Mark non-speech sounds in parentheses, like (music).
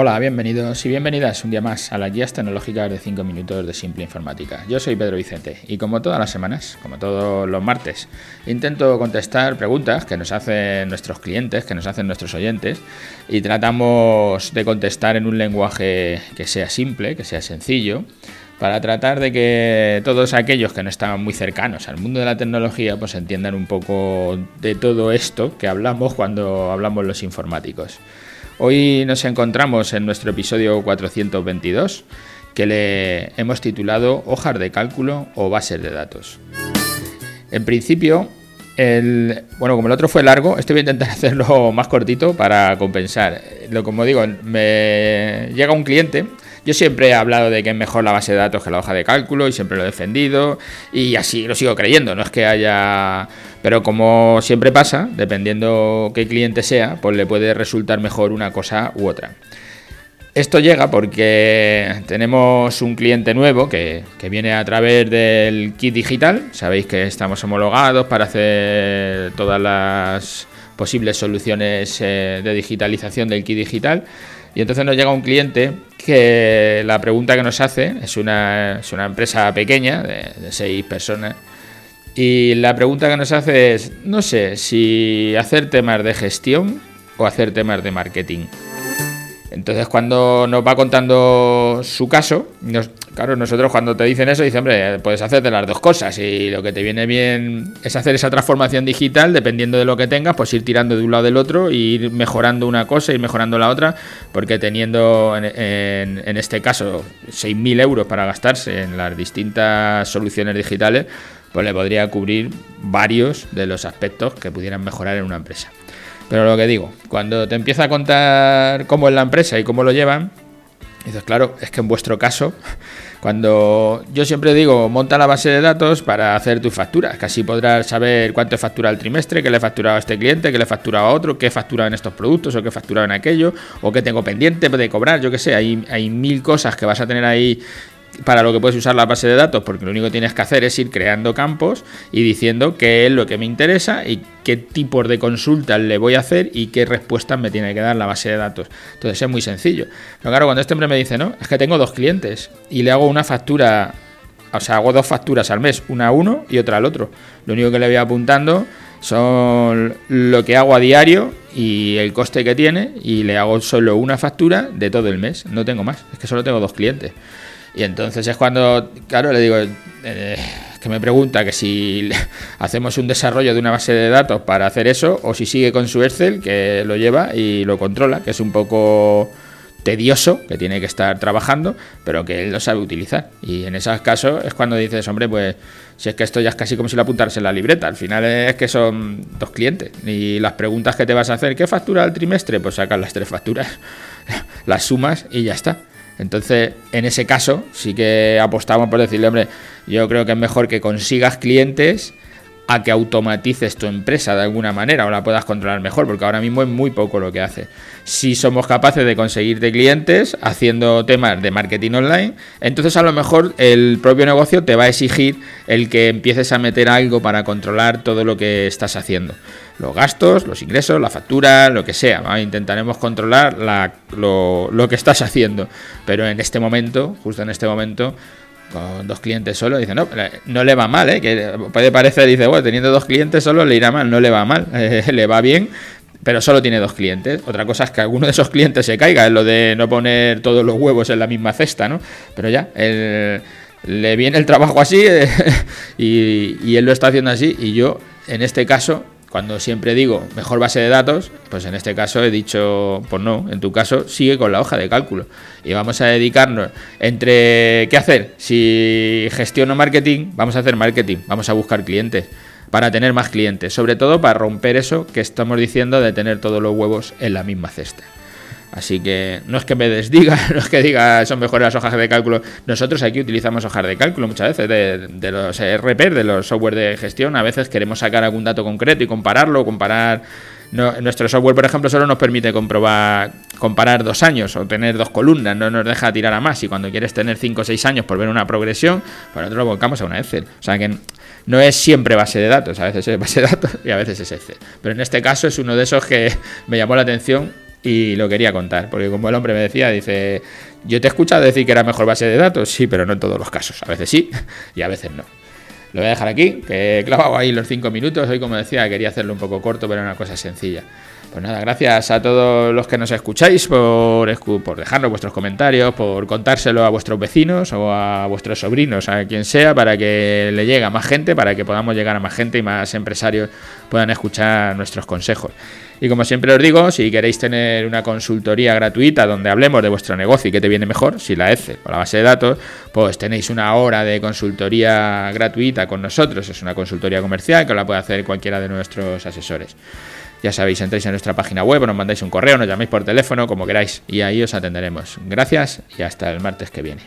Hola, bienvenidos y bienvenidas un día más a las guías tecnológicas de 5 minutos de Simple Informática. Yo soy Pedro Vicente y como todas las semanas, como todos los martes, intento contestar preguntas que nos hacen nuestros clientes, que nos hacen nuestros oyentes y tratamos de contestar en un lenguaje que sea simple, que sea sencillo para tratar de que todos aquellos que no están muy cercanos al mundo de la tecnología pues entiendan un poco de todo esto que hablamos cuando hablamos los informáticos. Hoy nos encontramos en nuestro episodio 422 que le hemos titulado Hojas de cálculo o bases de datos. En principio, el, bueno, como el otro fue largo, este voy a intentar (laughs) hacerlo más cortito para compensar. Lo como digo, me llega un cliente yo siempre he hablado de que es mejor la base de datos que la hoja de cálculo y siempre lo he defendido y así lo sigo creyendo, no es que haya... Pero como siempre pasa, dependiendo qué cliente sea, pues le puede resultar mejor una cosa u otra. Esto llega porque tenemos un cliente nuevo que, viene a través del kit digital. Sabéis que estamos homologados para hacer todas las posibles soluciones eh, de digitalización del kit digital. Y entonces nos llega un cliente que la pregunta que nos hace es una, es una empresa pequeña de, seis personas. Y la pregunta que nos hace es, no sé, si hacer temas de gestión o hacer temas de marketing. Entonces cuando nos va contando su caso, claro, nosotros cuando te dicen eso, dicen, hombre, puedes hacer de las dos cosas y lo que te viene bien es hacer esa transformación digital, dependiendo de lo que tengas, pues ir tirando de un lado del otro, e ir mejorando una cosa y mejorando la otra, porque teniendo en, en este caso 6.000 euros para gastarse en las distintas soluciones digitales, pues le podría cubrir varios de los aspectos que pudieran mejorar en una empresa. Pero lo que digo, cuando te empieza a contar cómo es la empresa y cómo lo llevan, dices, claro, es que en vuestro caso, (laughs) cuando yo siempre digo, monta la base de datos para hacer tus facturas, que así podrás saber cuánto he facturado el trimestre, qué le he facturado a este cliente, qué le he facturado a otro, qué en estos productos o qué en aquello, o qué tengo pendiente de cobrar, yo qué sé, hay, hay mil cosas que vas a tener ahí para lo que puedes usar la base de datos, porque lo único que tienes que hacer es ir creando campos y diciendo qué es lo que me interesa y qué tipos de consultas le voy a hacer y qué respuestas me tiene que dar la base de datos. Entonces es muy sencillo. Pero claro, cuando este hombre me dice, no, es que tengo dos clientes y le hago una factura, o sea, hago dos facturas al mes, una a uno y otra al otro. Lo único que le voy apuntando son lo que hago a diario y el coste que tiene y le hago solo una factura de todo el mes, no tengo más, es que solo tengo dos clientes. Y entonces es cuando, claro, le digo, eh, que me pregunta que si (laughs) hacemos un desarrollo de una base de datos para hacer eso o si sigue con su Excel, que lo lleva y lo controla, que es un poco tedioso, que tiene que estar trabajando, pero que él lo sabe utilizar. Y en esos casos es cuando dices, hombre, pues si es que esto ya es casi como si lo apuntaras en la libreta, al final es que son dos clientes. Y las preguntas que te vas a hacer, ¿qué factura al trimestre? Pues sacas las tres facturas, (laughs) las sumas y ya está. Entonces, en ese caso, sí que apostamos por decirle, hombre, yo creo que es mejor que consigas clientes a que automatices tu empresa de alguna manera o la puedas controlar mejor, porque ahora mismo es muy poco lo que hace. Si somos capaces de conseguirte clientes haciendo temas de marketing online, entonces a lo mejor el propio negocio te va a exigir el que empieces a meter algo para controlar todo lo que estás haciendo. Los gastos, los ingresos, la factura, lo que sea. Intentaremos controlar lo, lo que estás haciendo. Pero en este momento, justo en este momento, con dos clientes solo, dice, no, no le va mal, ¿eh? que puede parecer, dice, bueno, teniendo dos clientes solo le irá mal, no le va mal, (laughs) le va bien, pero solo tiene dos clientes. Otra cosa es que alguno de esos clientes se caiga, es lo de no poner todos los huevos en la misma cesta, ¿no? Pero ya, le viene el trabajo así (laughs) y él lo está haciendo así y yo, en este caso, cuando siempre digo mejor base de datos, pues en este caso he dicho, pues no, en tu caso sigue con la hoja de cálculo. Y vamos a dedicarnos entre qué hacer. Si gestiono marketing, vamos a hacer marketing, vamos a buscar clientes para tener más clientes, sobre todo para romper eso que estamos diciendo de tener todos los huevos en la misma cesta. Así que no es que me desdiga, (laughs) no es que diga son mejores las hojas de cálculo. Nosotros aquí utilizamos hojas de cálculo muchas veces de, los ERP, de los software de gestión. A veces queremos sacar algún dato concreto y compararlo, comparar. nuestro software, por ejemplo, solo nos permite comprobar, comparar dos años o tener dos columnas, no nos deja tirar a más. Y cuando quieres tener cinco o seis años por ver una progresión, pues nosotros lo volcamos a una Excel. O sea que no es siempre base de datos, a veces es base de datos y a veces es Excel. Pero en este caso es uno de esos que (laughs) me llamó la atención y lo quería contar, porque como el hombre me decía, dice, yo te he escuchado decir que era mejor base de datos, sí, pero no en todos los casos, a veces sí (laughs) y a veces no. Lo voy a dejar aquí, que he clavado ahí los cinco minutos, hoy como decía quería hacerlo un poco corto, pero era una cosa sencilla. Pues nada, gracias a todos los que nos escucháis por, por dejarnos vuestros comentarios, por contárselo a vuestros vecinos o a vuestros sobrinos, a quien sea, para que le llegue a más gente, para que podamos llegar a más gente y más empresarios puedan escuchar nuestros consejos. Y como siempre os digo, si queréis tener una consultoría gratuita donde hablemos de vuestro negocio y qué te viene mejor, si la ECE o la base de datos, pues tenéis una hora de consultoría gratuita con nosotros. Es una consultoría comercial que la puede hacer cualquiera de nuestros asesores. Ya sabéis, entráis en nuestra página web, nos mandáis un correo, nos llamáis por teléfono, como queráis, y ahí os atenderemos. Gracias y hasta el martes que viene.